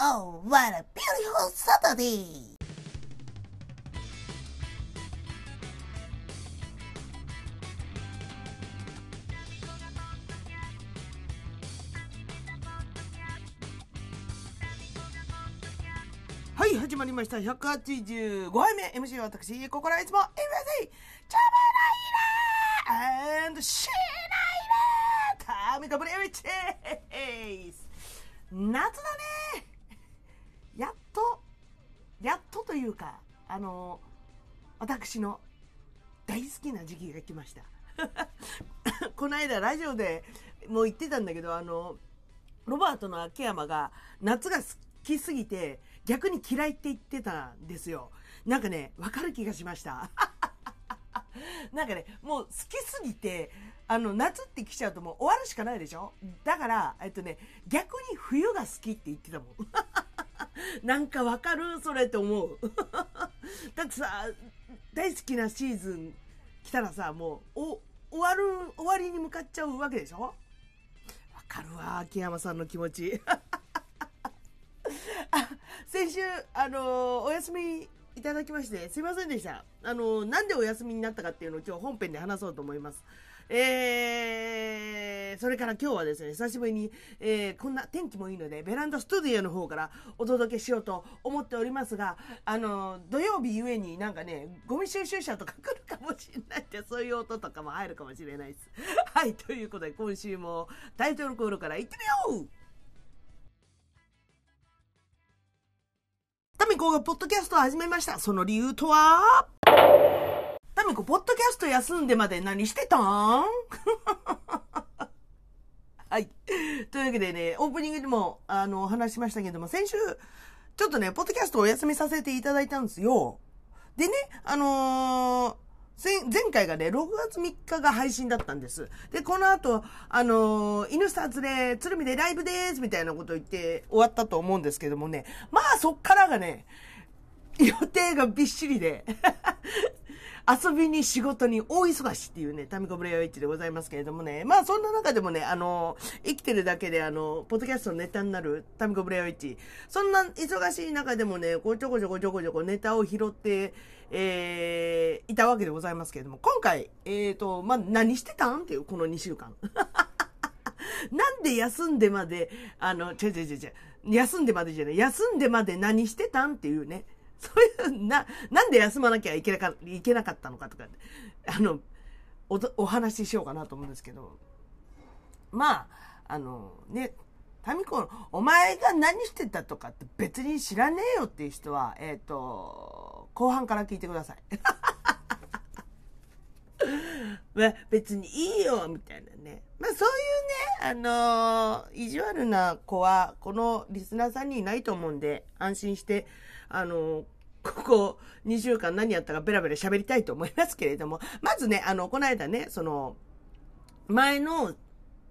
Oh, what a beautiful Saturday! はい、始まりました。185杯目。MC は私、ここらいつも MC、チャバライラー and シーナイラータミカブレウィッチです夏だねと、やっとというか、あの、私の大好きな時期が来ました。この間ラジオでもう言ってたんだけど、あの、ロバートの秋山が夏が好きすぎて逆に嫌いって言ってたんですよ。なんかね、わかる気がしました。なんかね、もう好きすぎて、あの、夏って来ちゃうともう終わるしかないでしょ？だから、えっとね、逆に冬が好きって言ってたもん。なんかわかるそれって思う。だってさ、大好きなシーズン来たらさ、もう、お、終わる、終わりに向かっちゃうわけでしょ？わかるわ、秋山さんの気持ち。あ、先週、あのお休みいただきまして、すいませんでした。あのーなんでお休みになったかっていうのを今日本編で話そうと思います。えー、それから今日はですね、久しぶりに、えー、こんな天気もいいので、ベランダスタジオの方からお届けしようと思っておりますが、あの土曜日ゆえになんかね、ゴミ収集車とか来るかもしれないって、そういう音とかも入るかもしれないです。はい、ということで今週もタイトルコールから行ってみようタミコがポッドキャストを始めました。その理由とは？タミコ、ポッドキャスト休んでまで何してたん？はい。というわけでね、オープニングでも、あの、お話しましたけども、先週、ちょっとね、ポッドキャストお休みさせていただいたんですよ。でね、あのー前回がね、6月3日が配信だったんです。で、この後、あのー、犬スターズで、鶴見でライブですみたいなこと言って終わったと思うんですけどもね、まあそっからがね、予定がびっしりで、遊びに仕事に大忙しっていうね、タミコブレヨイチでございますけれどもね、まあそんな中でもね、あの、生きてるだけであの、ポッドキャストのネタになるタミコブレヨイチ、そんな忙しい中でもね、こうちょこちょこちょこちょこネタを拾って、えー、いたわけでございますけれども、今回、えーと、まあ何してたんっていう、この2週間。なんで休んでまで、あの、違う違う違う違う、休んでまでじゃない、休んでまで何してたんっていうね、そういう、な、なんで休まなきゃいけなかいけなかったのかとか、あの、おお話ししようかなと思うんですけど、まあ、あの、ね、タミコ、お前が何してたとかって別に知らねえよっていう人は、えっ、と、後半から聞いてください。まあ、別にいいよ、みたいなね。まあ、そういうね、あのー意地悪な子は、このリスナーさんにいないと思うんで、安心して、あのーここ2週間何やったかベラベラ喋りたいと思いますけれども、まずね、あの、この間ね、その、前の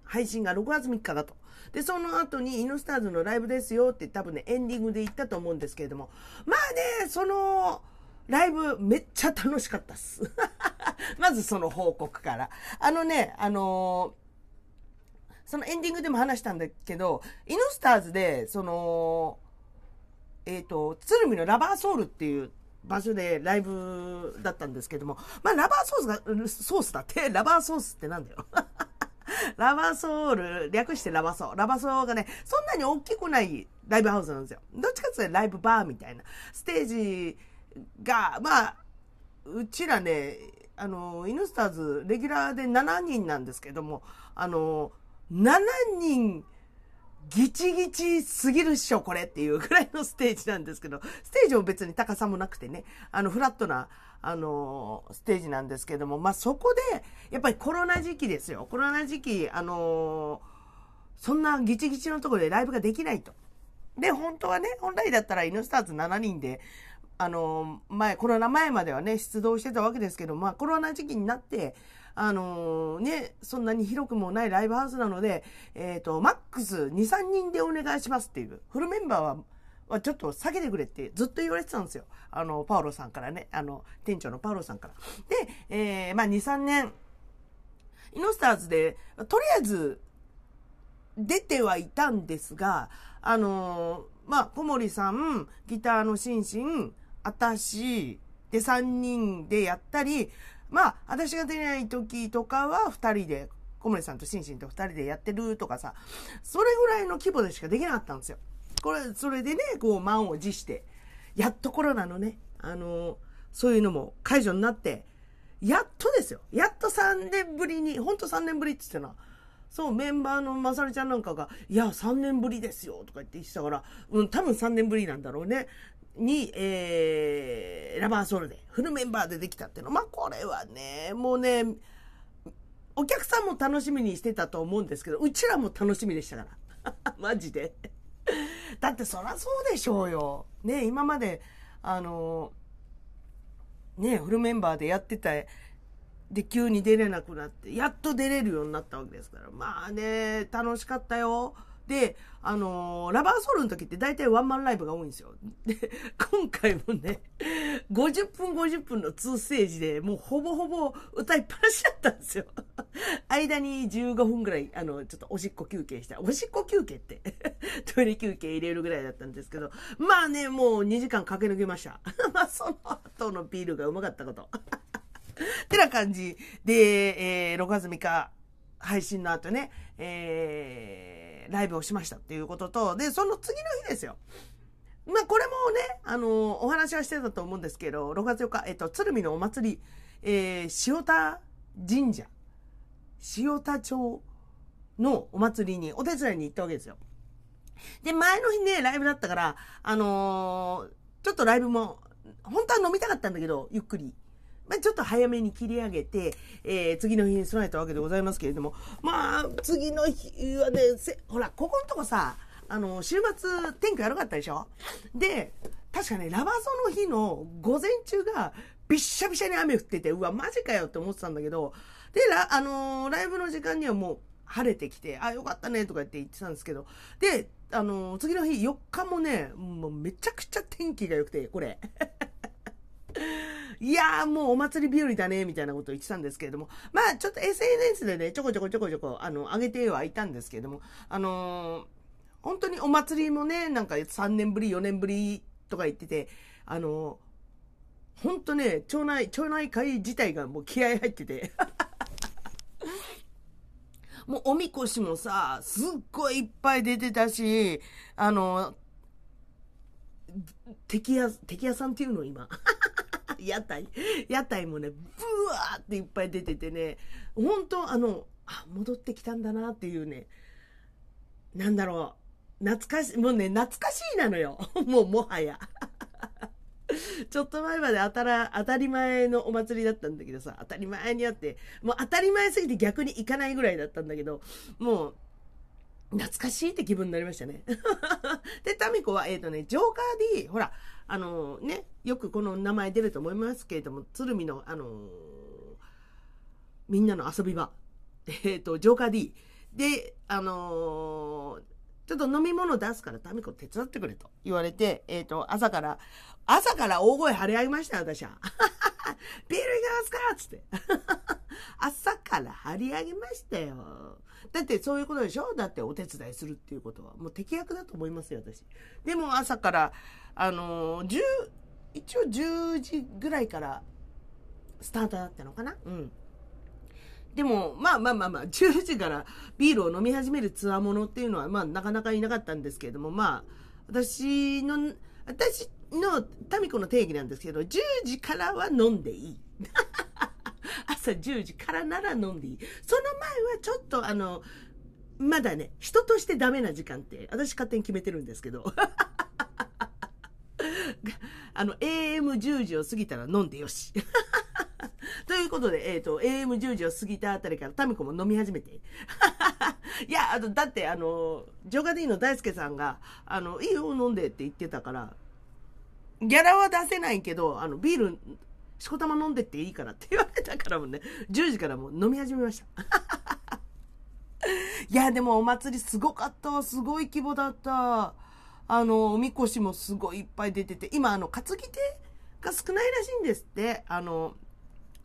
配信が6月3日だと。で、その後に、イノスターズのライブですよって多分ね、エンディングで言ったと思うんですけれども、まあね、その、ライブめっちゃ楽しかったっす。まずその報告から。あのね、あのーそのエンディングでも話したんだけど、イノスターズで、その、えっ、と、鶴見のラバーソウルっていう場所でライブだったんですけども、まあラバーソースが、ソースだって、ラバーソースってなんだよ。ラバーソウル、略してラバソー。ラバソーがね、そんなに大きくないライブハウスなんですよ。どっちかっていうとライブバーみたいな。ステージが、まあ、うちらね、あの、イヌスターズ、レギュラーで7人なんですけども、あの、7人、ギチギチすぎるっしょ、これっていうぐらいのステージなんですけど、ステージも別に高さもなくてね、あの、フラットな、あのステージなんですけども、まあ、そこで、やっぱりコロナ時期ですよ。コロナ時期、あのそんなギチギチのところでライブができないと。で、本当はね、本来だったらイノスターズ7人で、あの前、コロナ前まではね、出動してたわけですけど、まあ、コロナ時期になって、あのね、そんなに広くもないライブハウスなので、えっ、と、マックス2、3人でお願いしますっていう、フルメンバーは、はちょっと下げてくれってずっと言われてたんですよ。あの、パウロさんからね、あの、店長のパウロさんから。で、えーまあ、2、3年、イノスターズで、とりあえず、出てはいたんですが、あのまあ、小森さん、ギターのシンシン、あたし、で、3人でやったり、まあ、私が出ない時とかは2人で、小森さんとシンシンと2人でやってるとかさ、それぐらいの規模でしかできなかったんですよ。これ、それでね、こう、満を持して、やっとコロナのね、あの、そういうのも解除になって、やっとですよ。やっと3年ぶりに、ほんと3年ぶりって言ってたな。そう、メンバーのまさるちゃんなんかが、いや、3年ぶりですよ、とか言って言ってたから、うん、多分3年ぶりなんだろうね。に、えー、ラバーソルで、フルメンバーでできたっていうの。まあ、これはね、もうね、お客さんも楽しみにしてたと思うんですけど、うちらも楽しみでしたから。マジで。だってそらそうでしょうよ。ね、今まで、あの、ね、フルメンバーでやってた、で、急に出れなくなって、やっと出れるようになったわけですから。まあね、楽しかったよ。で、あのー、ラバーソウルの時って大体ワンマンライブが多いんですよ。で、今回もね、50分50分の2ステージでもうほぼほぼ歌いっぱなしだったんですよ。間に15分ぐらい、あの、ちょっとおしっこ休憩した。おしっこ休憩って トイレ休憩入れるぐらいだったんですけど、まあね、もう2時間駆け抜けました。まあその後のビールがうまかったこと。ってな感じで、えー、6月3日配信の後ね、えーライブをしましたっていうことと、で、その次の日ですよ。まあ、これもね、あの、お話はしてたと思うんですけど、6月4日、えっと、鶴見のお祭り、えー、塩田神社、塩田町のお祭りにお手伝いに行ったわけですよ。で、前の日ね、ライブだったから、あのー、ちょっとライブも、本当は飲みたかったんだけど、ゆっくり。まあ、ちょっと早めに切り上げて、えー、次の日に備えたわけでございますけれども、まあ、次の日はね、ほら、ここのとこさ、あの、週末天気悪かったでしょ？で、確かね、ラバソの日の午前中がびっしゃびしゃに雨降ってて、うわ、マジかよって思ってたんだけど、で、ラ、あのー、ライブの時間にはもう晴れてきて、あ、よかったねとか言って言ってたんですけど、で、あのー、次の日4日もね、もうめちゃくちゃ天気が良くて、これ。いやーもうお祭り日和だね、みたいなことを言ってたんですけれども、まあちょっと SNS でね、ちょこちょこちょこちょこ、あの、上げてはいたんですけれども、あのー、本当にお祭りもね、なんか3年ぶり、4年ぶりとか言ってて、あのー、本当ね、町内、町内会自体がもう気合入ってて、もうおみこしもさ、すっごいいっぱい出てたし、あの、敵屋、敵屋さんっていうの今。屋台。屋台もね、ブワーっていっぱい出ててね、本当あの、あ、戻ってきたんだなっていうね、なんだろう、懐かしい、もうね、懐かしいなのよ。もうもはや。ちょっと前まで当たら、当たり前のお祭りだったんだけどさ、当たり前にあって、もう当たり前すぎて逆に行かないぐらいだったんだけど、もう、懐かしいって気分になりましたね。で、タミコは、えっ、ー、とね、ジョーカー D、ほら、あのー、ね、よくこの名前出ると思いますけれども、鶴見の、あのー、みんなの遊び場、えっ、と、ジョーカー D。で、あのちょっと飲み物出すからタミコ手伝ってくれと言われて、えっ、と、朝から、朝から大声張り上げました、私は。ビールいきますかつって。朝から張り上げましたよ。だってそういうことでしょ？だってお手伝いするっていうことは。もう適役だと思いますよ、私。でも朝から、あのー、10、一応10時ぐらいからスタートだったのかな？うん。でも、まあまあまあまあ、10時からビールを飲み始めるツアーものっていうのは、まあなかなかいなかったんですけれども、まあ、私の、私のタミコの定義なんですけど、10時からは飲んでいい。朝10時からなら飲んでいい。その前はちょっとあの、まだね、人としてダメな時間って、私勝手に決めてるんですけど。あの、AM10 時を過ぎたら飲んでよし。ということで、えっ、ー、と、AM10 時を過ぎたあたりからタミコも飲み始めて。いや、あの、だって、あの、ジョガディの大輔さんが、あの、いいよ、飲んでって言ってたから、ギャラは出せないけど、あの、ビール、しこたま飲んでっていいからって言われたからもね、10時からもう飲み始めました。いや、でもお祭りすごかったわ。すごい規模だった。あの、おみこしもすごいいっぱい出てて、今、あの、担ぎ手が少ないらしいんですって。あの、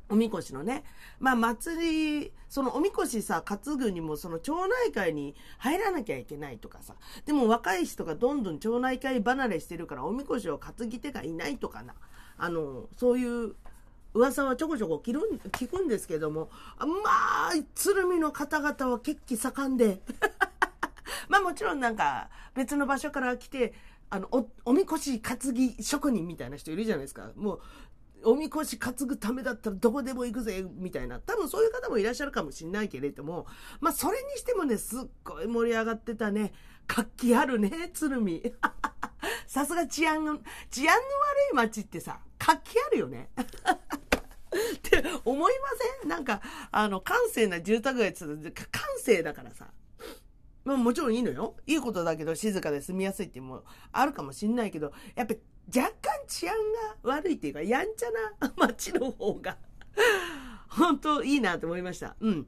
おみこしのね。まあ、祭り、そのおみこしさ、担ぐにも、その町内会に入らなきゃいけないとかさ。でも若い人がどんどん町内会離れしてるから、おみこしを担ぎ手がいないとかな。あの、そういう噂はちょこちょこ聞る聞くんですけども、まあ、鶴見の方々は血気盛んで。まあもちろんなんか別の場所から来て、あの、お、おみこし担ぎ職人みたいな人いるじゃないですか。もう、おみこし担ぐためだったらどこでも行くぜ、みたいな。多分そういう方もいらっしゃるかもしれないけれども、まあそれにしてもね、すっごい盛り上がってたね。活気あるね、鶴見。さすが治安の、治安の悪い街ってさ、活気あるよね。って思いません？なんか、あの、閑静な住宅街って言ったら、閑静だからさ。まあもちろんいいのよ。いいことだけど静かで住みやすいっていうのもあるかもしんないけど、やっぱ若干治安が悪いっていうか、やんちゃな街の方が本当いいなと思いました。うん。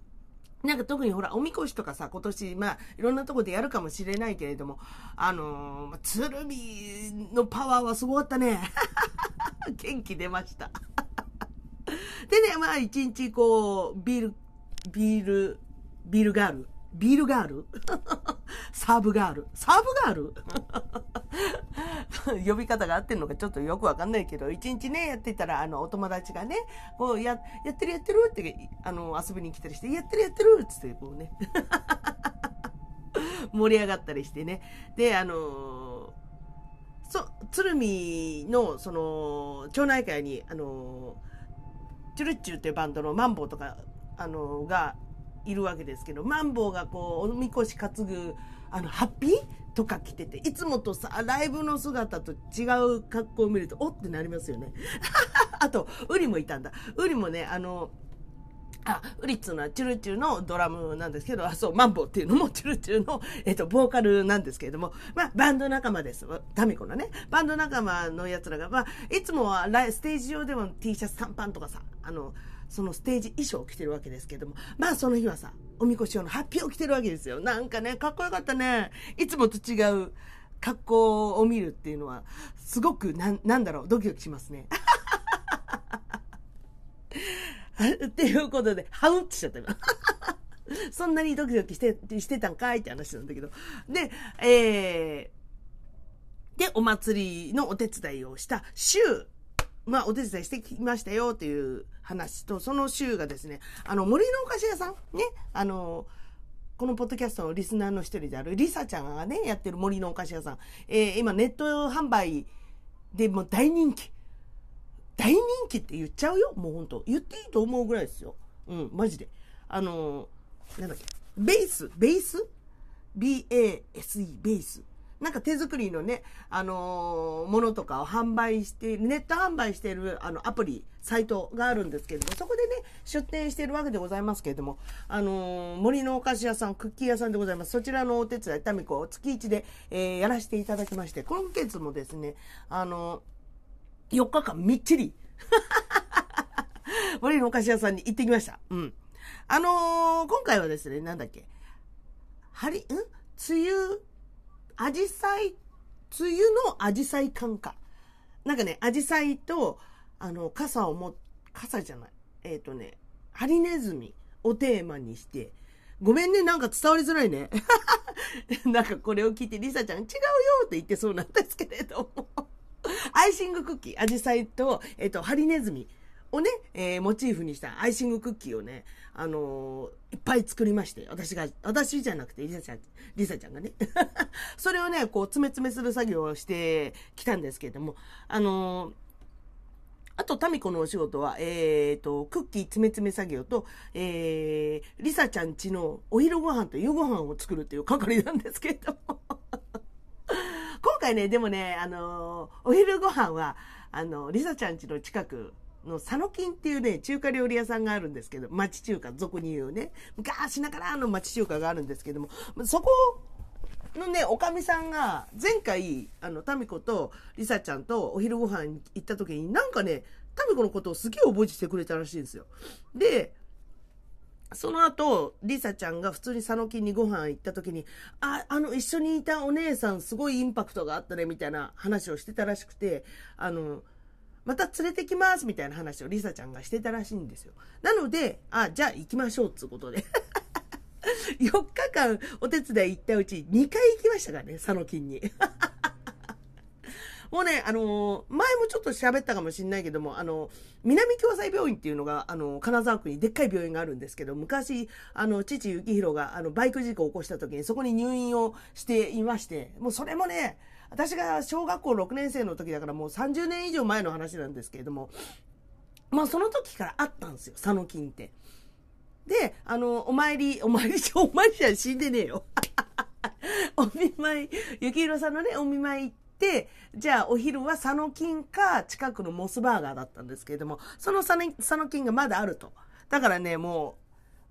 なんか特にほら、おみこしとかさ、今年、まあ、いろんなとこでやるかもしれないけれども、あのー、鶴見のパワーはすごかったね。元気出ました。でね、まあ、一日こう、ビール、ビール、ビールガール。ビールガール？サーブガール。サーブガール？呼び方が合ってるのかちょっとよくわかんないけど、一日ね、やってたら、あの、お友達がね、こう、や、やってるやってるって、あの、遊びに来たりして、やってるやってるっつって、こうね、盛り上がったりしてね。で、あのそ、鶴見の、その、町内会に、あのチュルッチュっていうバンドのマンボウとか、あのがいるわけですけど、マンボウがこう、おみこし担ぐ、あの、ハッピー？とか着てて、いつもとさ、ライブの姿と違う格好を見ると、おってなりますよね。あと、ウリもいたんだ。ウリもね、あの、あ、ウリッツのはチュルチュルのドラムなんですけど、あ、そう、マンボウっていうのもチュルチュルの、えっと、ボーカルなんですけれども、まあ、バンド仲間です。タミコのね。バンド仲間の奴らが、まあ、いつもはステージ上でも T シャツ短パンとかさ、あの、そのステージ衣装を着てるわけですけども、まあその日はさ、おみこし用のハッピーを着てるわけですよ。なんかね、かっこよかったね。いつもと違う格好を見るっていうのは、すごくな、なんだろう、ドキドキしますね。っていうことで、ハウってしちゃった今。そんなにドキドキして、してたんかいって話なんだけど。で、えー、で、お祭りのお手伝いをした週、まあ、お手伝いしてきましたよっていう話と、その週がですね、あの、森のお菓子屋さんね、あの、このポッドキャストのリスナーの一人であるリサちゃんがね、やってる森のお菓子屋さん。えー、今ネット販売でもう大人気。大人気って言っちゃうよ。もうほんと。言っていいと思うぐらいですよ。うん、マジで。あのー、なんだっけ。ベース、ベース ?B-A-S-E、ベース。なんか手作りのね、あのー、ものとかを販売して、ネット販売しているあのアプリ、サイトがあるんですけれども、そこでね、出店しているわけでございますけれども、あのー、森のお菓子屋さん、クッキー屋さんでございます。そちらのお手伝い、タミコ、月1で、えー、やらせていただきまして、今月もですね、あのー、4日間みっちり、森のお菓子屋さんに行ってきました。うん。あの今回はですね、なんだっけ、はり、ん？梅雨、アジサイ、梅雨のアジサイ感か。なんかね、アジサイと、あの、傘をも、傘じゃない。えっ、ー、とね、ハリネズミをテーマにして、ごめんね、なんか伝わりづらいね。なんかこれを聞いて、リサちゃん違うよって言ってそうなんですけれども。アイシングクッキー、アジサイと、えっ、ー、と、ハリネズミをね、えー、モチーフにしたアイシングクッキーをね、あのー、いっぱい作りまして、私が、私じゃなくて、リサちゃん、リサちゃんがね。それをね、こう、詰め詰めする作業をしてきたんですけれども、あのー、あと、タミコのお仕事は、えっ、と、クッキー詰め詰め作業と、えー、リサちゃんちのお昼ご飯と夕ご飯を作るっていう係なんですけれども。今回ね、でもね、あのお昼ご飯は、あの、リサちゃんちの近くの佐野金っていうね、中華料理屋さんがあるんですけど、町中華、俗に言うね、昔ながらの町中華があるんですけども、そこのね、おかみさんが、前回、あの、タミコとリサちゃんとお昼ご飯行った時に、なんかね、タミコのことをすげえ覚えててくれたらしいんですよ。で、その後、リサちゃんが普通に佐野金にご飯行った時に、あ、あの、一緒にいたお姉さんすごいインパクトがあったね、みたいな話をしてたらしくて、あの、また連れてきますみたいな話をリサちゃんがしてたらしいんですよ。なので、あ、じゃあ行きましょうっつうことで。4日間お手伝い行ったうち2回行きましたからね、佐野金に。もうね、あのー、前もちょっと喋ったかもしれないけども、あのー、南共済病院っていうのが、あのー、金沢区にでっかい病院があるんですけど、昔、あの、父幸宏が、あの、バイク事故を起こした時にそこに入院をしていまして、もうそれもね、私が小学校6年生の時だからもう30年以上前の話なんですけれども、まあその時からあったんですよ、佐野金って。で、あの、お参り、お参り、お参りじゃ死んでねえよ。お見舞い、幸宏さんのね、お見舞い行って、じゃあお昼は佐野金か近くのモスバーガーだったんですけれども、その佐野佐野金がまだあると。だからね、も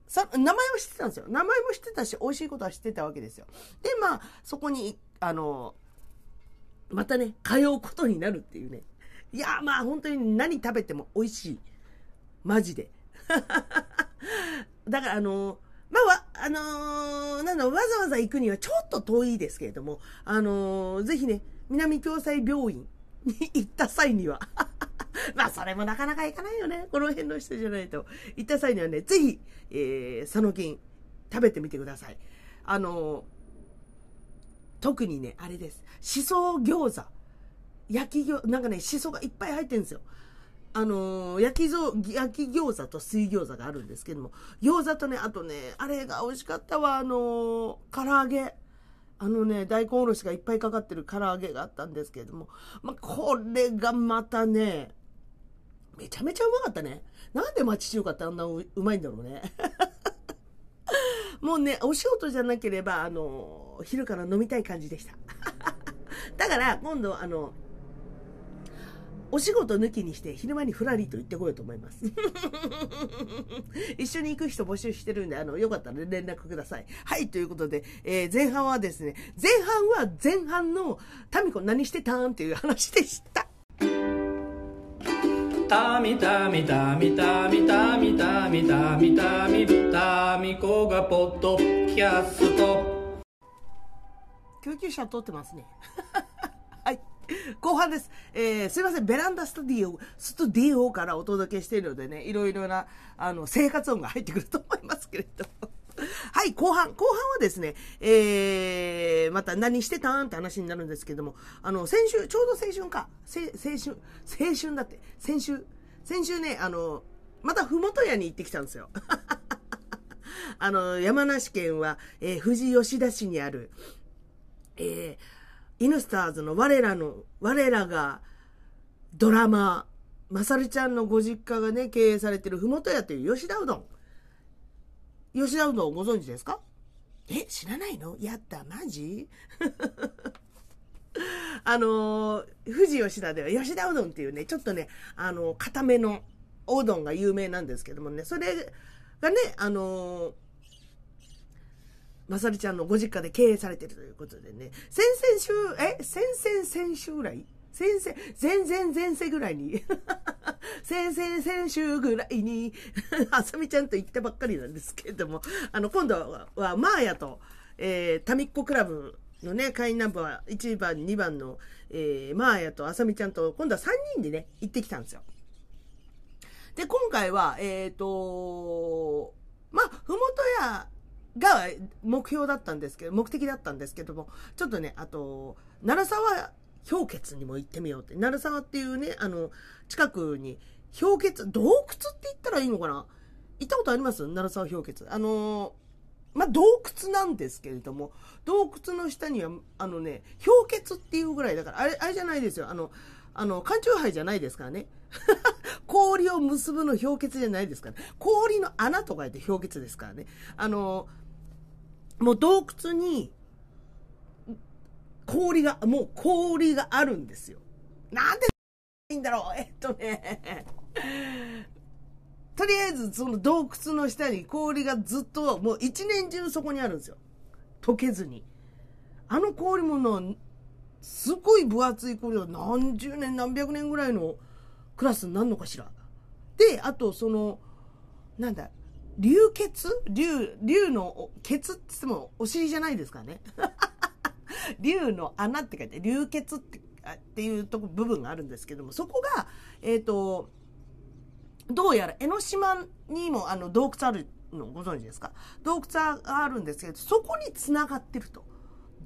う、さ、名前は知ってたんですよ。名前も知ってたし、美味しいことは知ってたわけですよ。で、まあ、そこに、あの、またね、通うことになるっていうね。いや、まあ本当に何食べても美味しい。マジで。だからあのまあ、あのー、なんだ、わざわざ行くにはちょっと遠いですけれども、あのー、ぜひね、南共済病院に行った際には まあ、それもなかなか行かないよね。この辺の人じゃないと。行った際にはね、ぜひ、えー、佐野金、食べてみてください。あのー、特にね、あれです。しそ餃子。焼き餃、なんかね、しそがいっぱい入ってるんですよ。あのー、焼きぞ、焼き餃子と水餃子があるんですけども、餃子とね、あとね、あれが美味しかったわ、あのー、唐揚げ。あのね、大根おろしがいっぱいかかってる唐揚げがあったんですけれども、まあ、これがまたね、めちゃめちゃうまかったね。なんで町中華ってあんなうまいんだろうね。もうね、お仕事じゃなければ、あの、昼から飲みたい感じでした。だから、今度、あの、お仕事抜きにして昼間にふらりと行ってこようと思います。一緒に行く人募集してるんで、あの、よかったら連絡ください。はい、ということで、えー、前半はですね、前半は前半のタミコ何してたんっていう話でした。タミタミタミタミタミタミタミタミタミコがポッドキャスト救急車通ってますねはい。後半です。えー、すいません、ベランダスタディオ、スタディオからお届けしているのでね、いろいろな、あの、生活音が入ってくると思いますけれども。はい、後半。後半はですね、えー、また何してたん？って話になるんですけども、あの、先週、ちょうど青春か。青春、青春だって。先週、先週ね、あの、またふもと屋に行ってきたんですよ。あの、山梨県は、えー、富士吉田市にある、えー、イヌスターズの我らの、我らがドラマ、まさるちゃんのご実家がね、経営されてるふもと屋という吉田うどん。吉田うどんをご存知ですか？え、知らないの？やった、マジ？あの富士吉田では吉田うどんっていうね、ちょっとね、あの固めのおうどんが有名なんですけどもね、それがね、あのーまさりちゃんのご実家で経営されてるということでね、先々週、え？先々先週ぐらい？先々、前々前世ぐらいに先々先週ぐらいにあさみちゃんと言ったばっかりなんですけれども、あの、今度は、はマーヤと、えー、タミッコクラブのね、会員ナンバー1番、2番の、えー、マーヤとあさみちゃんと、今度は3人でね、行ってきたんですよ。で、今回は、えっ、ー、とまあ、ふもとやが目標だったんですけど、目的だったんですけども、ちょっとね、あと、鳴沢氷結にも行ってみようって。鳴沢っていうね、あの、近くに氷結、洞窟って言ったらいいのかな？行ったことあります？鳴沢氷結。あのまあ、洞窟なんですけれども、洞窟の下には、あのね、氷結っていうぐらいだから、あれ、あれじゃないですよ。あの、あの、缶チューハイじゃないですからね。氷を結ぶの氷結じゃないですから、ね、氷の穴と書いて氷結ですからね。あの、もう洞窟に、氷が、もう氷があるんですよ。なんでいいんだろうえっとね、とりあえずその洞窟の下に氷がずっと、もう一年中そこにあるんですよ。溶けずに。あの氷もの、すごい分厚い氷が何十年何百年ぐらいのクラスになるのかしら。で、あとその、なんだ、流血？流、流の、ケツって言ってもお尻じゃないですからね。流の穴って書いて、流血ってっていうとこ、部分があるんですけども、そこが、えっ、と、どうやら江ノ島にもあの洞窟あるのご存知ですか？洞窟があるんですけど、そこに繋がってると。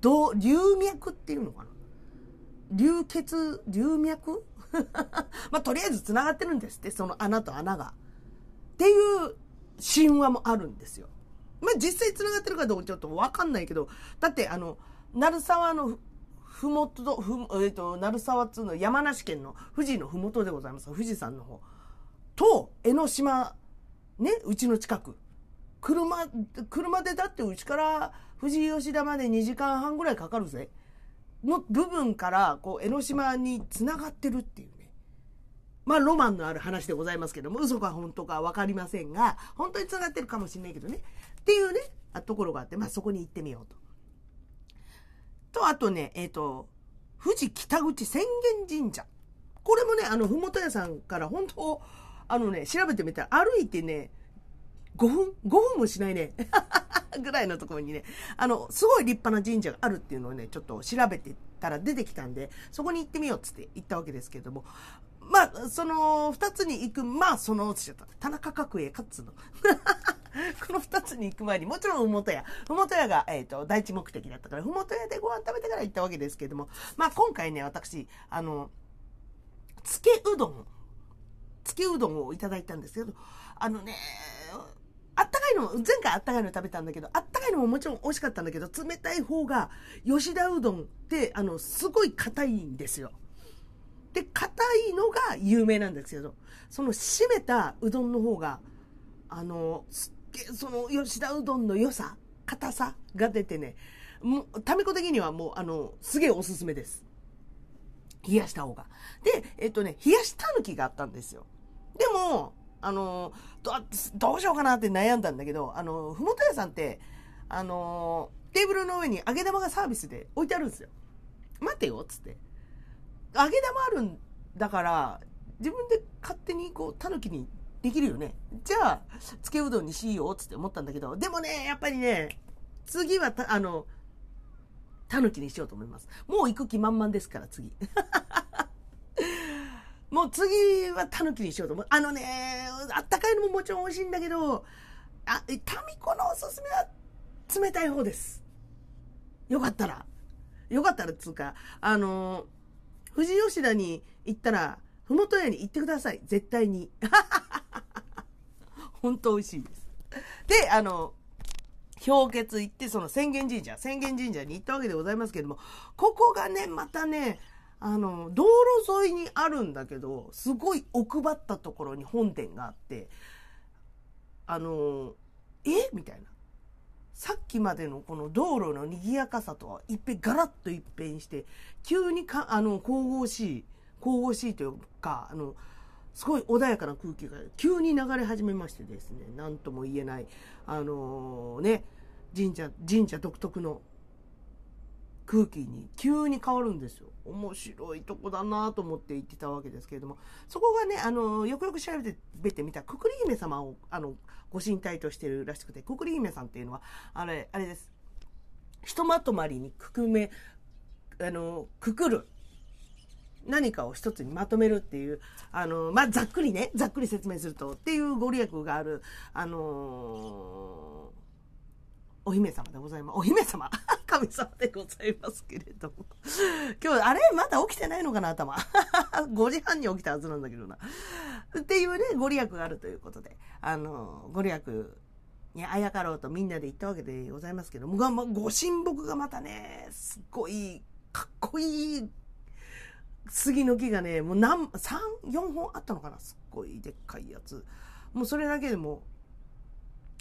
ど流脈っていうのかな？流血、流脈？まあ、とりあえず繋がってるんですって、その穴と穴が。っていう神話もあるんですよ。まあ、実際繋がってるかどうかちょっとわかんないけど、だってあの、鳴沢のふもと、ふ、えっ、と、鳴沢っつうの山梨県の富士のふもとでございます。富士山の方。と、江ノ島、ね、うちの近く。車、車でだってうちから富士吉田まで2時間半ぐらいかかるぜ。の部分から、こう、江ノ島に繋がってるっていうね。まあ、ロマンのある話でございますけども、嘘か本当かわかりませんが、本当に繋がってるかもしれないけどね。っていうね、ところがあって、まあ、そこに行ってみようと。と、あとね、えっ、ー、と、富士北口浅間神社。これもね、あの、ふもと屋さんから本当、あのね、調べてみたら、歩いてね、5分 ?5 分もしないね。ぐらいのところにね、あの、すごい立派な神社があるっていうのをね、ちょっと調べてたら出てきたんで、そこに行ってみようっつって行ったわけですけれども、まあ、その二つに行く、まあ、その、田中角栄かっつうの。この二つに行く前に、もちろん、ふもと屋。ふもと屋が、え、ー、と、第一目的だったから、ふもと屋でご飯食べてから行ったわけですけれども、まあ、今回ね、私、あの、つけうどんつけうどんをいただいたんですけど、あのね、あったかいのも、前回あったかいの食べたんだけど、あったかいのももちろん美味しかったんだけど、冷たい方が、吉田うどんって、あの、すごい硬いんですよ。で、硬いのが有名なんですけど、その締めたうどんの方が、あの、すっその吉田うどんの良さ、硬さが出てね、もう、ためこ的にはもう、あの、すげえおすすめです。冷やした方が。で、えっとね、冷やしたぬきがあったんですよ。でも、あの、どどうしようかなって悩んだんだけど、あの、ふもと屋さんって、あの、テーブルの上に揚げ玉がサービスで置いてあるんですよ。待てよ、っつって。揚げ玉あるんだから、自分で勝手にこう、タヌキにできるよね。じゃあ、つけうどんにしようっ、つって思ったんだけど、でもね、やっぱりね、次は、あの、タヌキにしようと思います。もう行く気満々ですから、次。もう次はタヌキにしようと思う。あのね、あったかいのももちろん美味しいんだけど、あ、タミコのおすすめは冷たい方です。よかったら。よかったらつうか、あの、富士吉田に行ったら、ふもと屋に行ってください。絶対に。本当美味しいです。で、あの、氷結行って、その浅間神社、浅間神社に行ったわけでございますけども、ここがね、またね、あの、道路沿いにあるんだけど、すごい奥ばったところに本店があって、あの、え？みたいな。さっきまでのこの道路の賑やかさとは一変、ガラッと一変して、急にか、あの、神々しい、神々しいというか、あの、すごい穏やかな空気が急に流れ始めましてですね、なんとも言えない、あのー、ね、神社、神社独特の空気に急に変わるんですよ。面白いとこだなと思って行ってたわけですけれども、そこがね、あの、よくよく調べてみた、くくり姫様を、あの、ご神体としてるらしくて、くくり姫さんっていうのは、あれ、あれです。ひとまとまりにくくめ、あの、くくる。何かを一つにまとめるっていう、あの、まあ、ざっくりね、ざっくり説明すると、っていうご利益がある、あのーお姫様でございます。お姫様 神様でございますけれども。今日、あれまだ起きてないのかな頭。5時半に起きたはずなんだけどな。っていうね、ご利益があるということで、あの、ご利益にあやかろうとみんなで行ったわけでございますけども、ご神木がまたね、すっごい、かっこいい杉の木がね、もう何、3、4本あったのかな？すっごいでっかいやつ。もうそれだけでも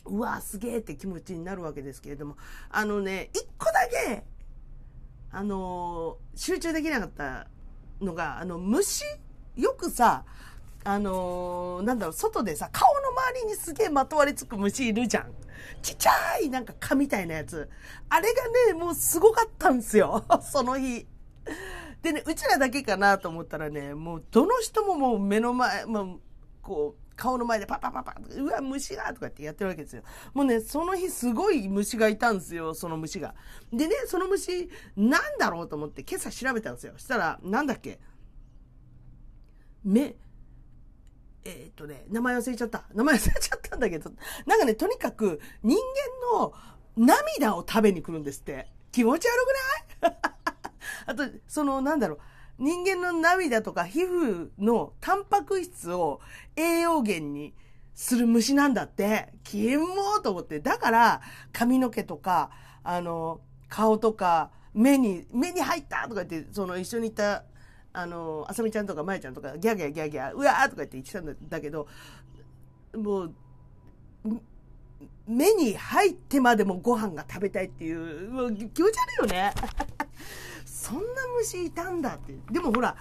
うわ、すげえって気持ちになるわけですけれども、あのね、一個だけ、あのー、集中できなかったのが、あの、虫？よくさ、あのー、なんだろう、外でさ、顔の周りにすげえまとわりつく虫いるじゃん。ちっちゃいなんか蚊みたいなやつ。あれがね、もうすごかったんですよ。その日。でね、うちらだけかなと思ったらね、もうどの人ももう目の前、もう、こう、顔の前でパパパパ、うわ、虫がとかってやってるわけですよ。もうね、その日すごい虫がいたんですよ、その虫が。でね、その虫、なんだろうと思って今朝調べたんですよ。したら、なんだっけ？目、え、っとね、名前忘れちゃった。名前忘れちゃったんだけど、なんかね、とにかく人間の涙を食べに来るんですって。気持ち悪くない？あと、その、なんだろう。人間の涙とか皮膚のタンパク質を栄養源にする虫なんだって。キモーと思って。だから、髪の毛とか、あの、顔とか、目に、目に入ったとか言って、その一緒にいたあの、あさみちゃんとかまやちゃんとかギャギャギャギャ、うわーとか言って言ってたんだけど、もう、目に入ってまでもご飯が食べたいっていう、もう気持ち悪いよね。そんな虫いたんだって。でもほら、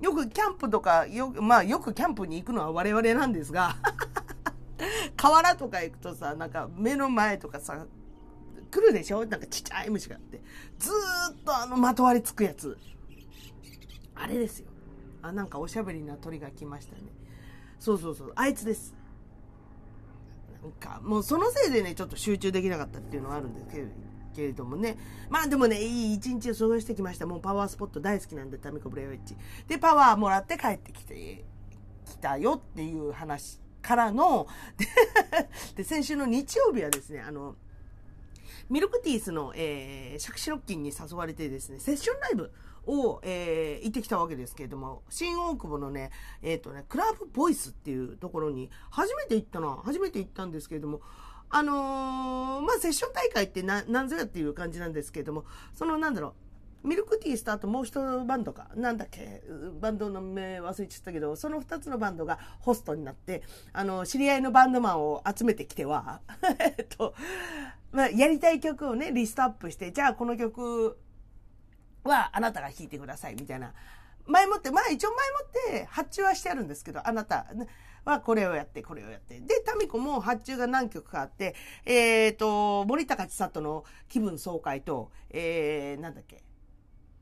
よくキャンプとか、よまあよくキャンプに行くのは我々なんですが、河原とか行くとさ、なんか目の前とかさ、来るでしょ？なんかちっちゃい虫があって。ずーっとあのまとわりつくやつ。あれですよ。あ、なんかおしゃべりな鳥が来ましたね。そうそうそう。あいつです。なんか、もうそのせいでね、ちょっと集中できなかったっていうのはあるんですけど、けれどもね。まあでもね、いい一日を過ごしてきました。もうパワースポット大好きなんで、タミコブレイウェッジ。で、パワーもらって帰ってきて、きたよっていう話からの、で、先週の日曜日はですね、あの、ミルクティースの、えー、シャクシロッキンに誘われてですね、セッションライブを、えー、行ってきたわけですけれども、新大久保のね、えっ、ー、とね、クラブボイスっていうところに、初めて行ったな、初めて行ったんですけれども、あのー、まあ、セッション大会ってな、なんぞやっていう感じなんですけれども、その、なんだろう、ミルクティースとあともう一バンドか、なんだっけ、バンドの名忘れちゃったけど、その二つのバンドがホストになって、あの、知り合いのバンドマンを集めてきては、えっと、まあ、やりたい曲をね、リストアップして、じゃあこの曲はあなたが弾いてください、みたいな。前もって、まあ一応前もって発注はしてあるんですけど、あなたはこれをやって、これをやって。で、タミコも発注が何曲かあって、えっ、ー、と、森高千里の気分爽快と、えー、なんだっけ、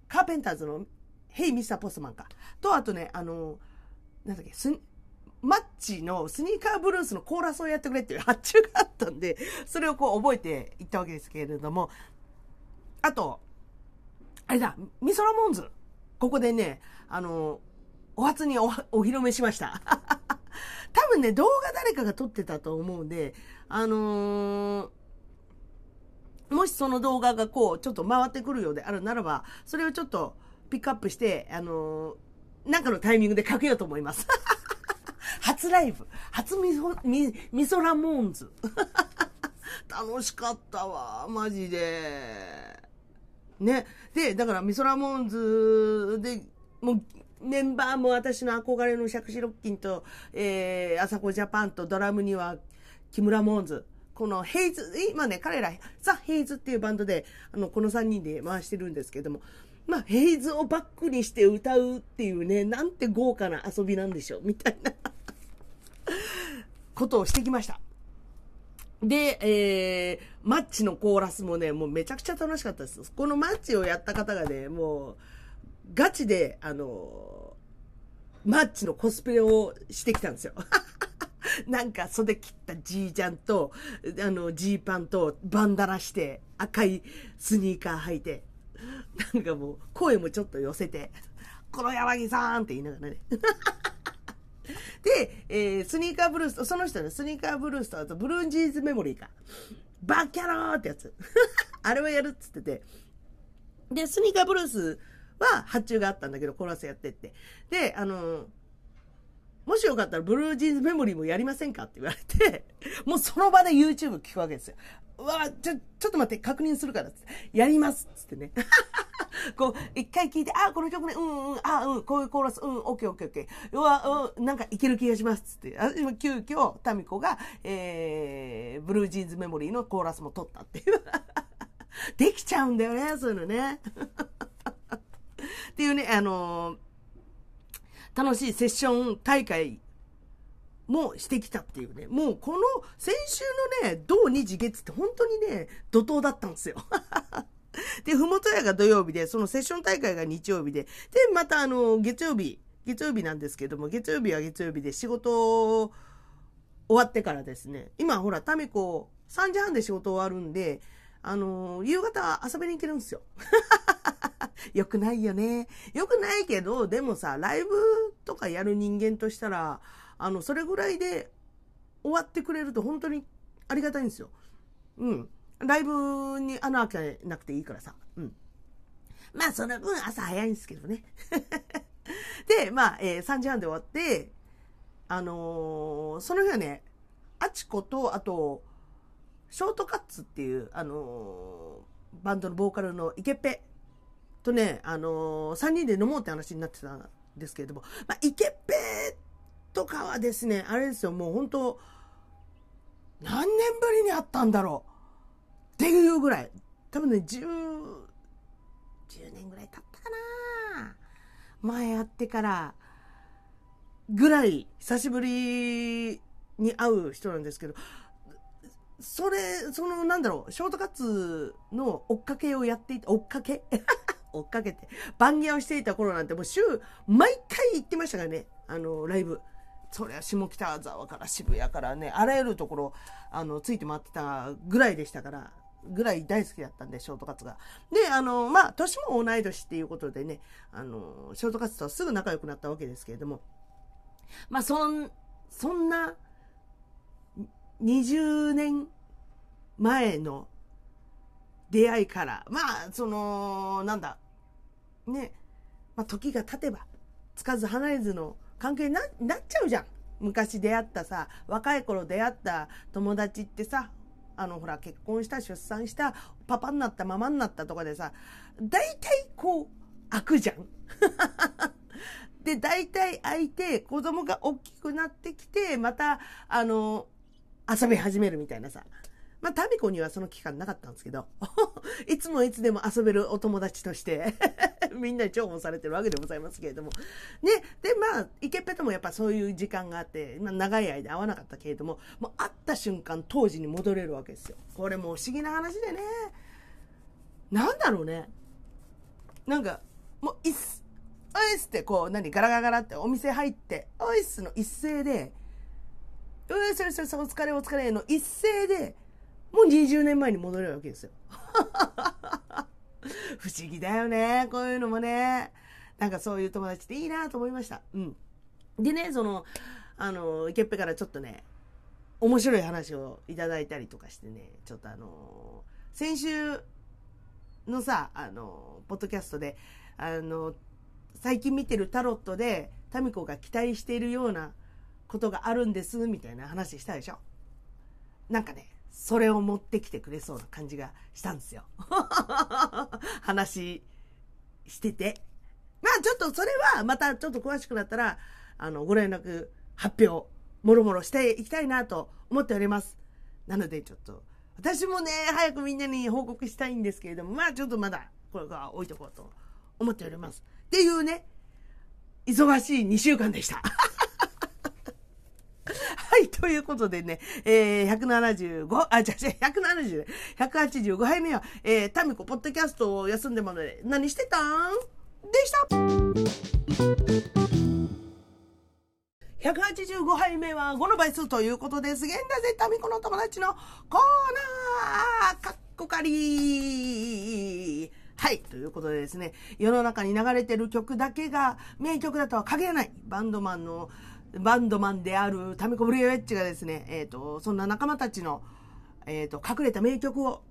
カーペンターズのヘイミスターポスマンか。と、あとね、あの、なんだっけ、す、マッチのスニーカーブルースのコーラスをやってくれっていう 発注があったんで、それをこう覚えていったわけですけれども、あと、あれだ、ミソラモンズ。ここでね、あの、お初におお披露目しました。多分ね、動画誰かが撮ってたと思うんで、あのー、もしその動画がこう、ちょっと回ってくるようであるならば、それをちょっとピックアップして、あのー、なんかのタイミングでかけようと思います。初ライブ。初みそ、み、みそラモンズ。楽しかったわ、マジで。ね。で、だから、ミソラモンズで、もう、メンバーも私の憧れのシャクシロッキンと、えー、アサコジャパンとドラムには木村モンズ。このヘイズ、今ね、彼ら、ザ・ヘイズっていうバンドで、あの、この3人で回してるんですけども、まあ、ヘイズをバックにして歌うっていうね、なんて豪華な遊びなんでしょう、みたいなことをしてきました。で、えー、マッチのコーラスもね、もうめちゃくちゃ楽しかったです。このマッチをやった方がね、もう、ガチで、あのマッチのコスプレをしてきたんですよ。なんか袖切ったじいちゃんと、あの、ジーパンとバンダナして、赤いスニーカー履いて、なんかもう、声もちょっと寄せて、黒柳さんって言いながらね。で、えー、スニーカーブルース、その人ね、スニーカーブルースとあとブルーンジーズメモリーか。バッキャローってやつ。あれはやるっつってて。で、スニーカーブルースは発注があったんだけど、コーラスやってって。で、あの、もしよかったらブルージーズメモリーもやりませんかって言われて、もうその場で YouTube 聞くわけですよ。うわ、ちょ、ちょっと待って、確認するからって、やりますっつってね。こう、一回聞いて、あ、この曲ね、うんうん、あ、うん、こういうコーラス、うん、オッケーオッケーオッケー。うわ、うん、なんかいける気がしますっつって。私も急遽、タミコが、えー、ブルージーズメモリーのコーラスも取ったっていう。できちゃうんだよね、そういうのね。っていうね、あのー、楽しいセッション大会もしてきたっていうね。もうこの先週のね、土日月って本当にね、怒涛だったんですよ。で、ふもとやが土曜日で、そのセッション大会が日曜日で、で、またあの、月曜日、月曜日なんですけども、月曜日は月曜日で仕事終わってからですね、今ほら、タミコ3時半で仕事終わるんで、あの夕方遊びに行けるんですよ。よくないよね。よくないけど、でもさ、ライブとかやる人間としたら、あの、それぐらいで終わってくれると本当にありがたいんですよ。うん。ライブに穴開けなくていいからさ。うん。まあ、その分朝早いんですけどね。で、まあ、えー3時半で終わって、あのーその日はね、あちこと、あと、ショートカッツっていう、あのーバンドのボーカルのイケペとね、あのー、3人で飲もうって話になってたんですけれども、まあ、イケペとかはですね、あれですよ、もう本当何年ぶりに会ったんだろうっていうぐらい、多分ね、10、10年ぐらい経ったかな前会ってから、ぐらい久しぶりに会う人なんですけど、それ、その、なんだろう、ショートカッツの追っかけをやっていた、追っかけ？追っかけて、番芸をしていた頃なんてもう週、毎回行ってましたからね、あの、ライブ。それは下北沢から渋谷からね、あらゆるところ、あの、ついて回ってたぐらいでしたから、ぐらい大好きだったんで、ショートカツが。で、あの、まあ、年も同い年っていうことでね、あの、ショートカツとはすぐ仲良くなったわけですけれども、まあ、そん、そんな、20年前の出会いから、まあ、その、なんだ、ね、まあ、時が経てば、つかず離れずの関係にななっちゃうじゃん。昔出会ったさ、若い頃出会った友達ってさ、あの、ほら、結婚した、出産した、パパになった、ママになったとかでさ、大体こう、開くじゃん。で、大体開いて、子供が大きくなってきて、また、あの、遊び始めるみたいなさ。まあ、タミコにはその期間なかったんですけど、いつもいつでも遊べるお友達として、みんなに重宝されてるわけでございますけれども。ね、で、まあ、イケペともやっぱそういう時間があって、まあ、長い間会わなかったけれども、もう会った瞬間当時に戻れるわけですよ。これもう不思議な話でね。なんだろうね。なんか、もう、いっす、おいっすって、こう、何、ガラガラガラってお店入って、おいっすの一斉で、うん、それそれそれ、お疲れお疲れの一斉で、もう20年前に戻れるわけですよ。不思議だよね、こういうのもね。なんかそういう友達っていいなと思いました。うん。でね、その、あの、イケッペからちょっとね、面白い話をいただいたりとかしてね、ちょっとあの、先週のさ、あの、ポッドキャストで、あの、最近見てるタロットで、タミコが期待しているようなことがあるんです、みたいな話したでしょ。なんかね、それを持ってきてくれそうな感じがしたんですよ。話してて。まあちょっとそれはまたちょっと詳しくなったら、あの、ご連絡、発表、もろもろしていきたいなと思っております。なのでちょっと、私もね、早くみんなに報告したいんですけれども、まあちょっとまだ、これから置いとこうと思っております。っていうね、忙しい2週間でした。はい、ということでね、えー、175、あ、違う違う、170、185杯目は、えー、タミコ、ポッドキャストを休んでもので、何してたん？でした。185杯目は5の倍数ということです。現在ぜタミコの友達のコーナーかっこかりはい。ということでですね、世の中に流れてる曲だけが名曲だとは限らないバンドマンのバンドマンであるタミコブリエウェッジがですね、えっ、と、そんな仲間たちの、えっ、と、隠れた名曲を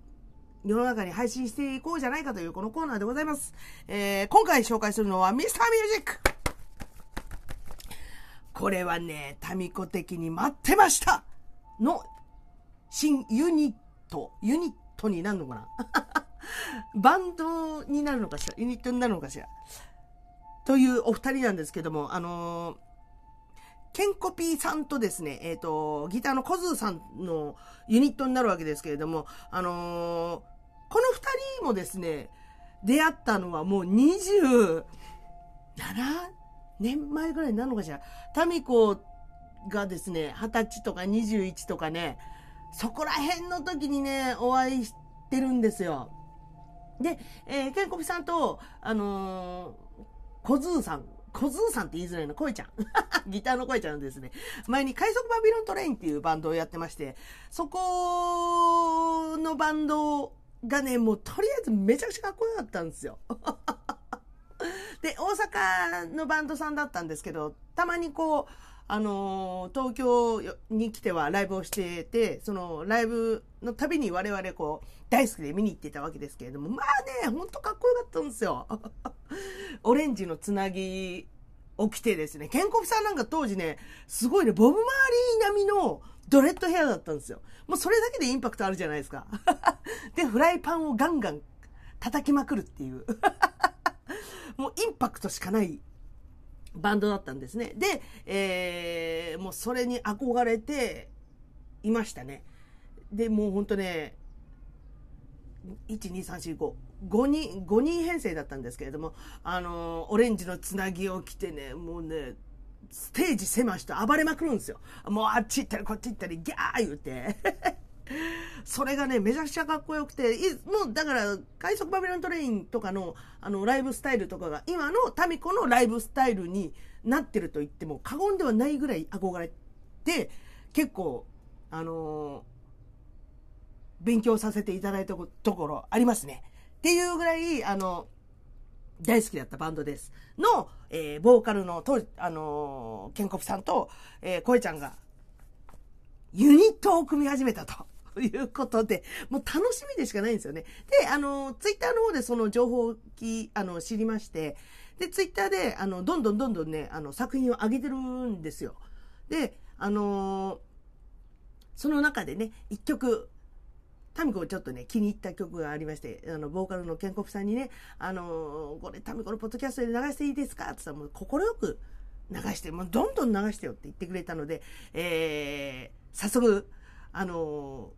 世の中に配信していこうじゃないかというこのコーナーでございます。えー、今回紹介するのはミスターミュージック。これはね、タミコ的に待ってました。の新ユニット、ユニットになるのかな？バンドになるのかしら？ユニットになるのかしら？というお二人なんですけども、あのーケンコピーさんとですね、えっ、と、ギターのコズーさんのユニットになるわけですけれども、あのーこの二人もですね、出会ったのはもう27年前ぐらいになるのかしら。タミコがですね、20歳とか21とかね、そこら辺の時にね、お会いしてるんですよ。で、えーケンコピーさんと、あのーコズーさん小僧さんって言いづらいの、声ちゃん。ギターの声ちゃんですね。前に快速バビロントレインっていうバンドをやってまして、そこのバンドがね、もうとりあえずめちゃくちゃかっこよかったんですよ。で、大阪のバンドさんだったんですけど、たまにこう、あの東京に来てはライブをしてて、そのライブのたびに我々こう、大好きで見に行ってたわけですけれども、まあね、ほんとかっこよかったんですよ。オレンジのつなぎを着てですね、ケンコフさんなんか当時ね、すごいね、ボブ・マーリー並みのドレッドヘアだったんですよ。もうそれだけでインパクトあるじゃないですか。で、フライパンをガンガン叩きまくるっていう。もうインパクトしかないバンドだったんですね。で、えー、もうそれに憧れていましたね。で、もうほんとね、1、2、3、4、5。5人、5人編成だったんですけれども、あのー、オレンジのつなぎを着てね、もうね、ステージ狭しと暴れまくるんですよ。もうあっち行ったりこっち行ったり、ギャー言うて。それがね、めちゃくちゃかっこよくて、もうだから、快速バビロントレインとかの、あの、ライブスタイルとかが、今のタミコのライブスタイルになってると言っても過言ではないぐらい憧れて、結構、あのー、勉強させていただいたところありますね。っていうぐらい、あの、大好きだったバンドです。の、えー、ボーカルの、と、あのー、ケンコプさんと、えー、声ちゃんが、ユニットを組み始めたと。ということで、もう楽しみでしかないんですよね。で、あの、ツイッターの方でその情報を、あの、知りまして、で、ツイッターで、あの、どんどんどんどんね、あの、作品を上げてるんですよ。で、あのその中でね、一曲、タミコちょっとね、気に入った曲がありまして、あの、ボーカルのケンコフさんにね、あのこれタミコのポッドキャストで流していいですか？って言ったら、もう快く流して、もうどんどん流してよって言ってくれたので、えー、早速、あの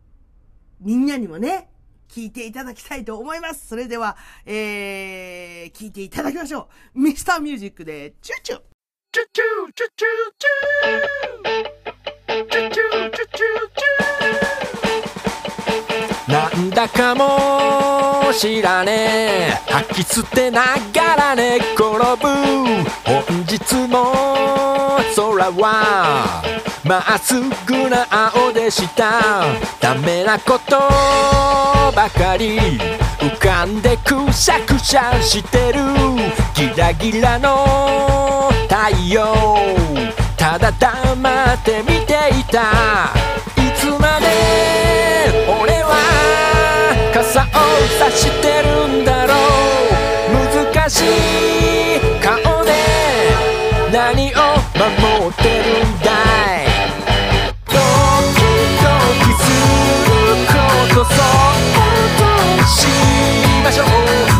みんなにもね、聞いていただきたいと思います。それでは、えー、聞いていただきましょう。ミスターミュージックで、チューチューチュチューチュチューチューチュチューチュチューチュなんだかも知らねえ。吐き捨てながら寝転ぶ本日も空はまっすぐな青でした。ダメなことばかり浮かんでくしゃくしゃしてる。ギラギラの太陽。ただ黙って見ていた。いつまで指してるんだろう。難しい顔で何を守ってるんだい。ドキドキすることそっとしましょう。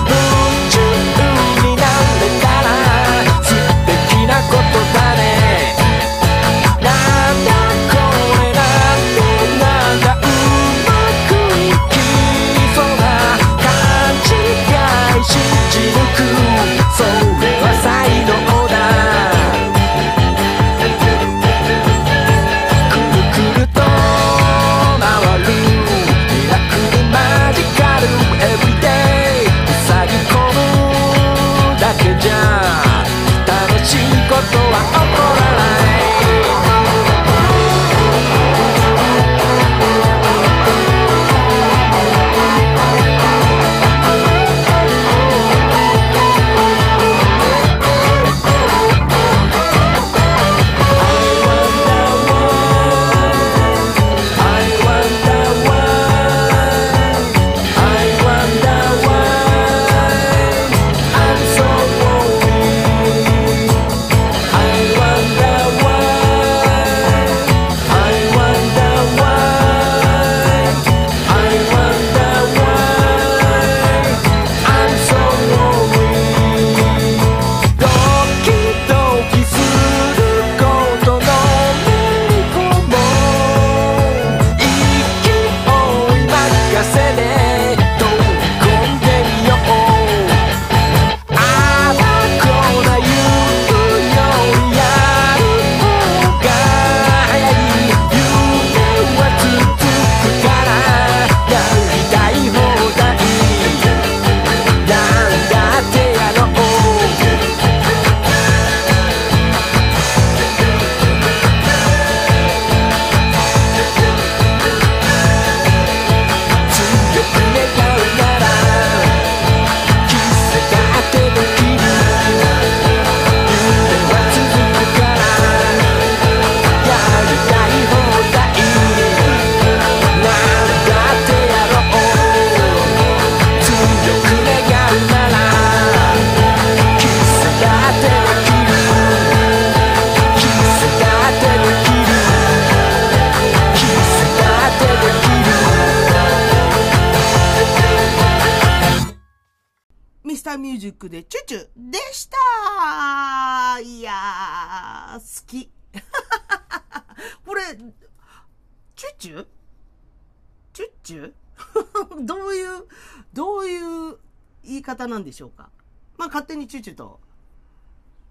どういう言い方なんでしょうか。まあ、勝手にチューチューと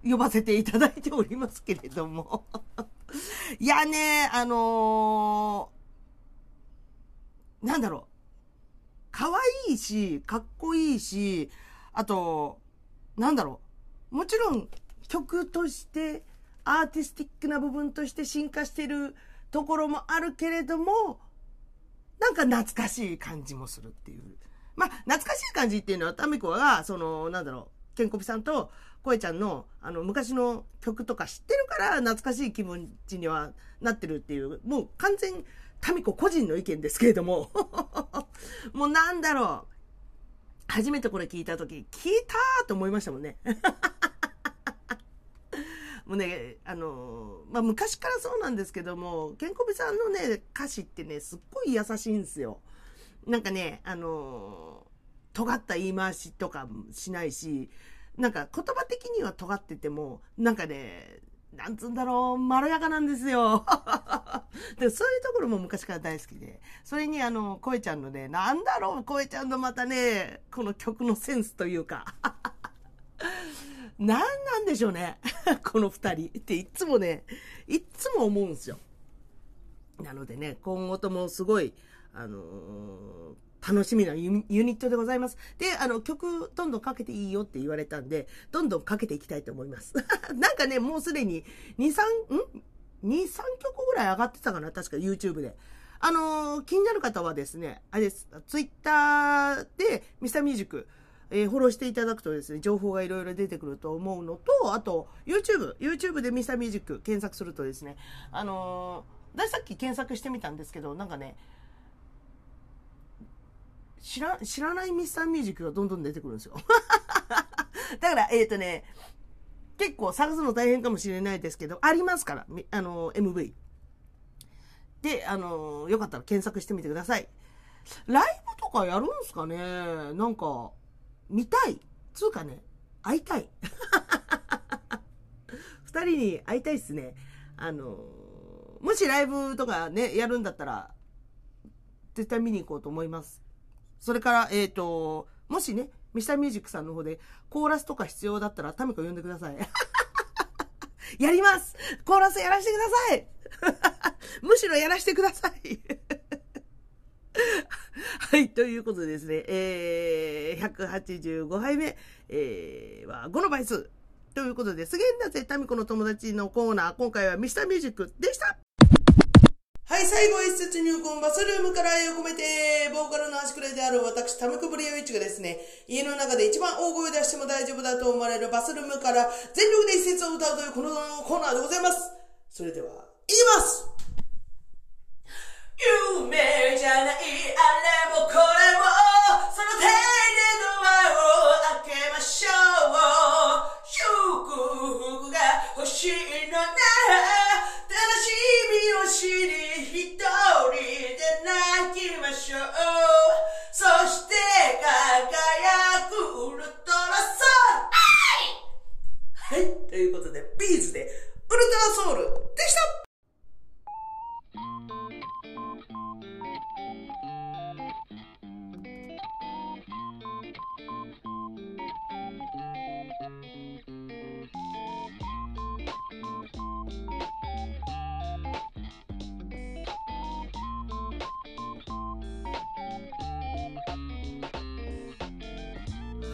呼ばせていただいておりますけれども。いやね、あのー、なんだろう。可愛いし、かっこいいし、あと、なんだろう。もちろん曲としてアーティスティックな部分として進化してるところもあるけれども、なんか懐かしい感じもするっていう。まあ、懐かしい感じっていうのは、タミコが、その、なんだろう、ケンコピさんと、コエちゃんの、あの、昔の曲とか知ってるから、懐かしい気持ちにはなってるっていう、もう完全、タミコ個人の意見ですけれども、もうなんだろう、初めてこれ聞いた時、聞いたと思いましたもんね。もうね、あのまあ、昔からそうなんですけども、ケンコビさんのね、歌詞ってね、すっごい優しいんですよ。なんかね、あの尖った言い回しとかしないし、なんか言葉的には尖ってても、なんかね、なんつうんだろう、まろやかなんですよ。でそういうところも昔から大好きで。それにあの、声ちゃんのね、なんだろう、声ちゃんのまたね、この曲のセンスというか。何なんでしょうね。この二人っていつもね、いつも思うんですよ。なのでね、今後ともすごい、あの楽しみなユニットでございます。で、あの、曲、どんどんかけていいよって言われたんで、どんどんかけていきたいと思います。なんかね、もうすでに、2、3、ん ?2、3曲ぐらい上がってたかな確か YouTube で。あのー、気になる方はですね、あれです、Twitter で、ミスターミュージック、えー、フォローしていただくとですね、情報がいろいろ出てくると思うのと、あと、YouTube、YouTube でミスターミュージック検索するとですね、あのー、さっき検索してみたんですけど、なんかね、知ら、知らないミスターミュージックがどんどん出てくるんですよ。だから、えっ、ー、とね、結構探すの大変かもしれないですけど、ありますから、あの、MV。で、あの、よかったら検索してみてください。ライブとかやるんすかね？なんか、見たい。つうかね、会いたい。二人に会いたいっすね。あの、もしライブとかね、やるんだったら、絶対見に行こうと思います。それから、えっ、ー、と、もしね、ミスターミュージックさんの方でコーラスとか必要だったらタミコ呼んでください。やります。コーラスやらせてください。むしろやらせてください。はい、ということでですね、えー、185杯目、えー、は5の倍数。ということで、すげえんだぜ、タミコの友達のコーナー、今回はミスターミュージックでした。はい、最後一節入魂バスルームから愛を込めて、ボーカルの足くらいである私、タムクブリオイチがですね、家の中で一番大声出しても大丈夫だと思われるバスルームから全力で一節を歌うというこのコーナーでございます。それでは、いきます夢じゃない、あれもこれも、その手でドアを開けましょう。祝福が欲しいのなら、悲しみを知り一人で泣きましょうそして輝くウルトラソウルはい。ということでビーズでウルトラソウルでした。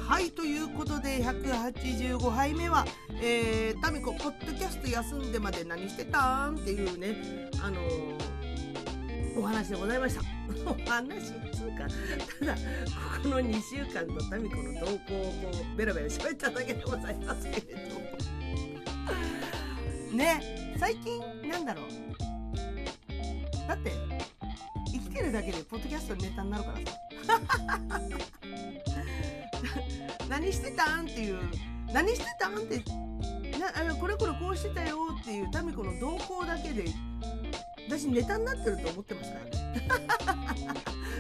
はいということで185杯目は「えー、タミコポッドキャスト休んでまで何してたん?」っていうねあのー、お話でございました。お話っつうかただここの2週間のタミコの動向をこうベラベラ喋っただけでございますけれどね最近なんだろうだって生きてるだけでポッドキャストネタになるからさ 何してたん？っていう。何してたん？って。なあこれこれこうしてたよっていうタミコの動向だけで。私ネタになってると思ってますからね。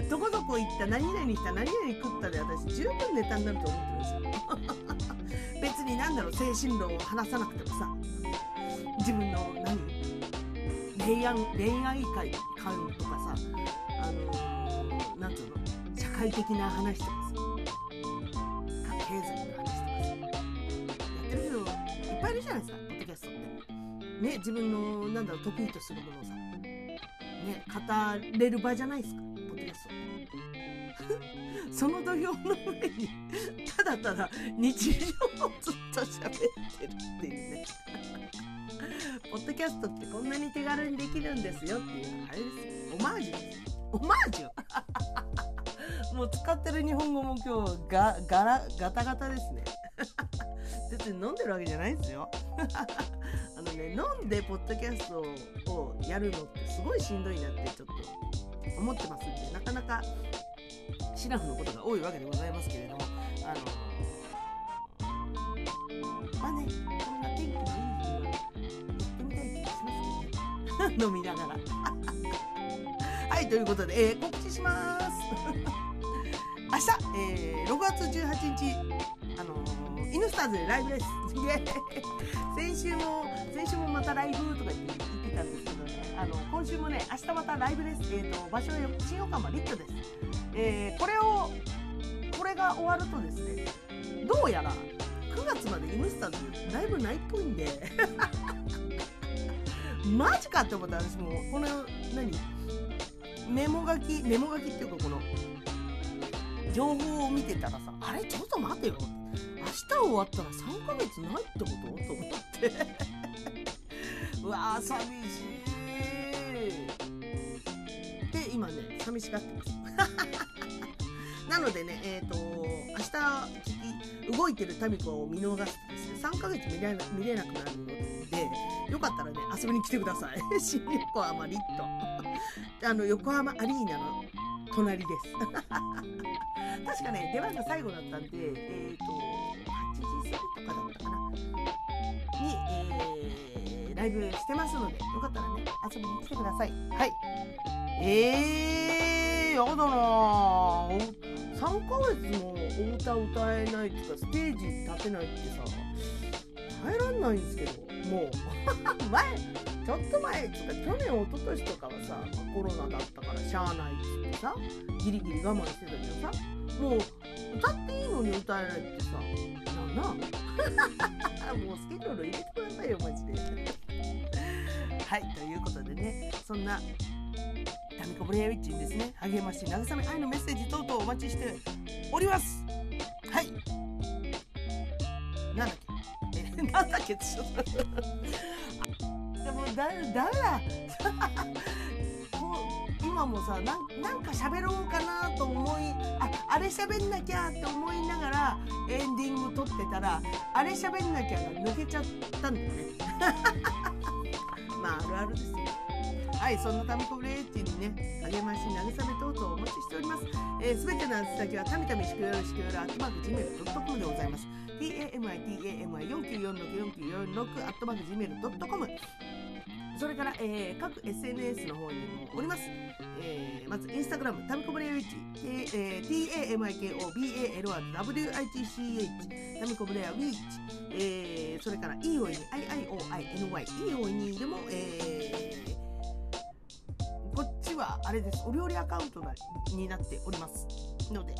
どこどこ行った？何々した？何々食った？で私十分ネタになると思ってるんですよ。別になんだろう精神論を話さなくてもさ。自分の何？恋愛恋愛観とかさ。あのなんつうの？社会的な話とかさ。じゃないですかポッドキャストって。ね自分のなんだろう得意とするものをさ。ね語れる場じゃないですかポッドキャストって。その土俵の上にただただ日常をずっと喋ってるっていうね。ポッドキャストってこんなに手軽にできるんですよっていうあれですよ。オマージュオマージュ。もう使ってる日本語も今日がガラガタガタですね。別に飲んでるわけじゃないんですよ。あのね飲んでポッドキャストをやるのってすごいしんどいなってちょっと思ってますんでなかなかシラフのことが多いわけでございますけれどもあのまあねこんな天気のいい日はやってみたい気がしますけどね。飲みながら。はいということで、えー告知します。明日、えー6月18日あのーイヌスターズでライブです。先週も先週もまたライブとか言って言ってたんですけどね。あの今週もね明日またライブです。えっ、と場所は新横浜リットです。えーこれをこれが終わるとですねどうやら9月までイヌスターズライブないっぽいんで。マジかって思った。私もこの何？メモ書きメモ書きっていうかこの情報を見てたらさあれ？ちょっと待てよ。明日終わったら3ヶ月ないってことと思って。うわー寂しい。で今ね寂しがってます。なのでねえっ、と明日動いてるタミコを見逃すとですね3ヶ月見れな見れなくなるのでよかったらね遊びに来てください。新横浜リットあの横浜アリーナの隣です。確かね出番が最後だったんでえっ、と8時過ぎとかだったかな？に、えーライブしてますのでよかったらね遊びに来てください。はい。えー、やだなぁ。3ヶ月もお歌歌えないっていうかステージ立てないってさ耐えらんないんですけどもう。前ちょっと前とか去年一昨年とかはさ、まあコロナだったからしゃあないっつってさギリギリ我慢してたけどさもう歌っていいのに歌えないってさなんな もうスケジュール入れてくださいよマジで。はいということでねそんなタミコブレアウィッチにですね励まし慰め愛のメッセージ等々お待ちしております。はい。なんだっけ？なんだけってちょっとでもだだだこう今もさなんなんか喋ろうかなと思いああれ喋んなきゃって思いながらエンディング撮ってたらあれ喋んなきゃが抜けちゃったんだよねまああるあるですよはい、そんなタミコブレッジにね、励まし、慰め等々お待ちしております。えー、すべての宛先は、たみたみしくよろしくよろ、アットマーク Gmail.com でございます。tamiti,tami,494,946、アットマーク Gmail.com。それから、えー各 SNS の方にもおります。えーまず、インスタグラム、タミコブレアウィッチ、T- えー tamikobalwitch、タミコブレアウィッチ、えーそれから、イオイに、IIOINY、イオイにでも、えーこっちはあれです。お料理アカウントになっております。ので、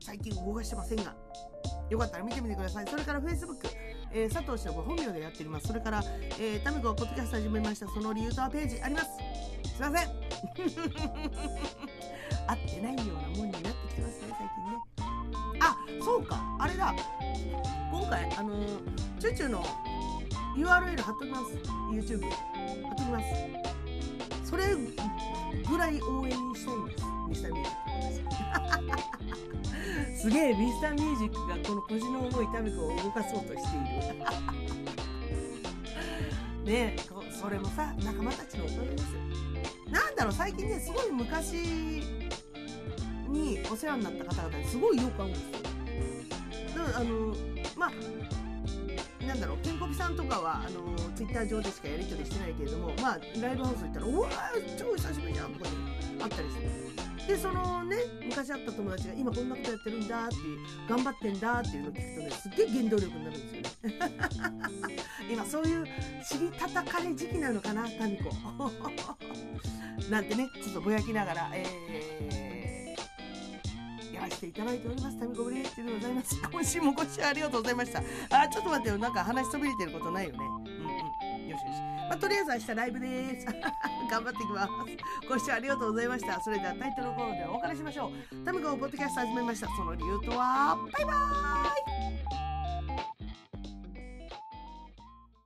最近動かしてませんが、よかったら見てみてください。それから Facebook、えー佐藤氏の本名でやっております。それから、えー、タミコがポッドキャスト始めました。その理由とはページあります。すいません。合ってないようなもんになってきてますね、最近ね。あ、そうか。あれだ。今回、あのー、チューチューの URL 貼っときます。YouTube。貼っときます。それぐらい応援したいんです。ミスターミー。すげえ、ミスターミュージックがこの腰の重いタミコを動かそうとしている。ね、それもさ、仲間たちのおかげですよ。なんだろう、最近ね、すごい昔にお世話になった方々にすごいよく会うんですよ。だから、あの、まあ、なんだろうケンコピさんとかはあのツイッター上でしかやり取りしてないけれどもまあライブハウス行ったら「うわ超久しぶりじゃん」とかであったりするでそのね昔会った友達が今こんなことやってるんだっていう頑張ってんだっていうのを聞くとねすっげえ原動力になるんですよね。今そういう知りたたかれ時期なのかなタミコ。なんてねちょっとぼやきながらえーやらせていただいておりますタミコブリエッチでございます。今週もご視聴ありがとうございました。あちょっと待ってよ。なんか話しそびれてることないよね。うんうん。よしよし。まあ、とりあえず明日ライブです。頑張っていきます。ご視聴ありがとうございました。それではタイトルコールでお別れしましょう。タミコポッドキャスト始めました。その理由とは？バイバーイ。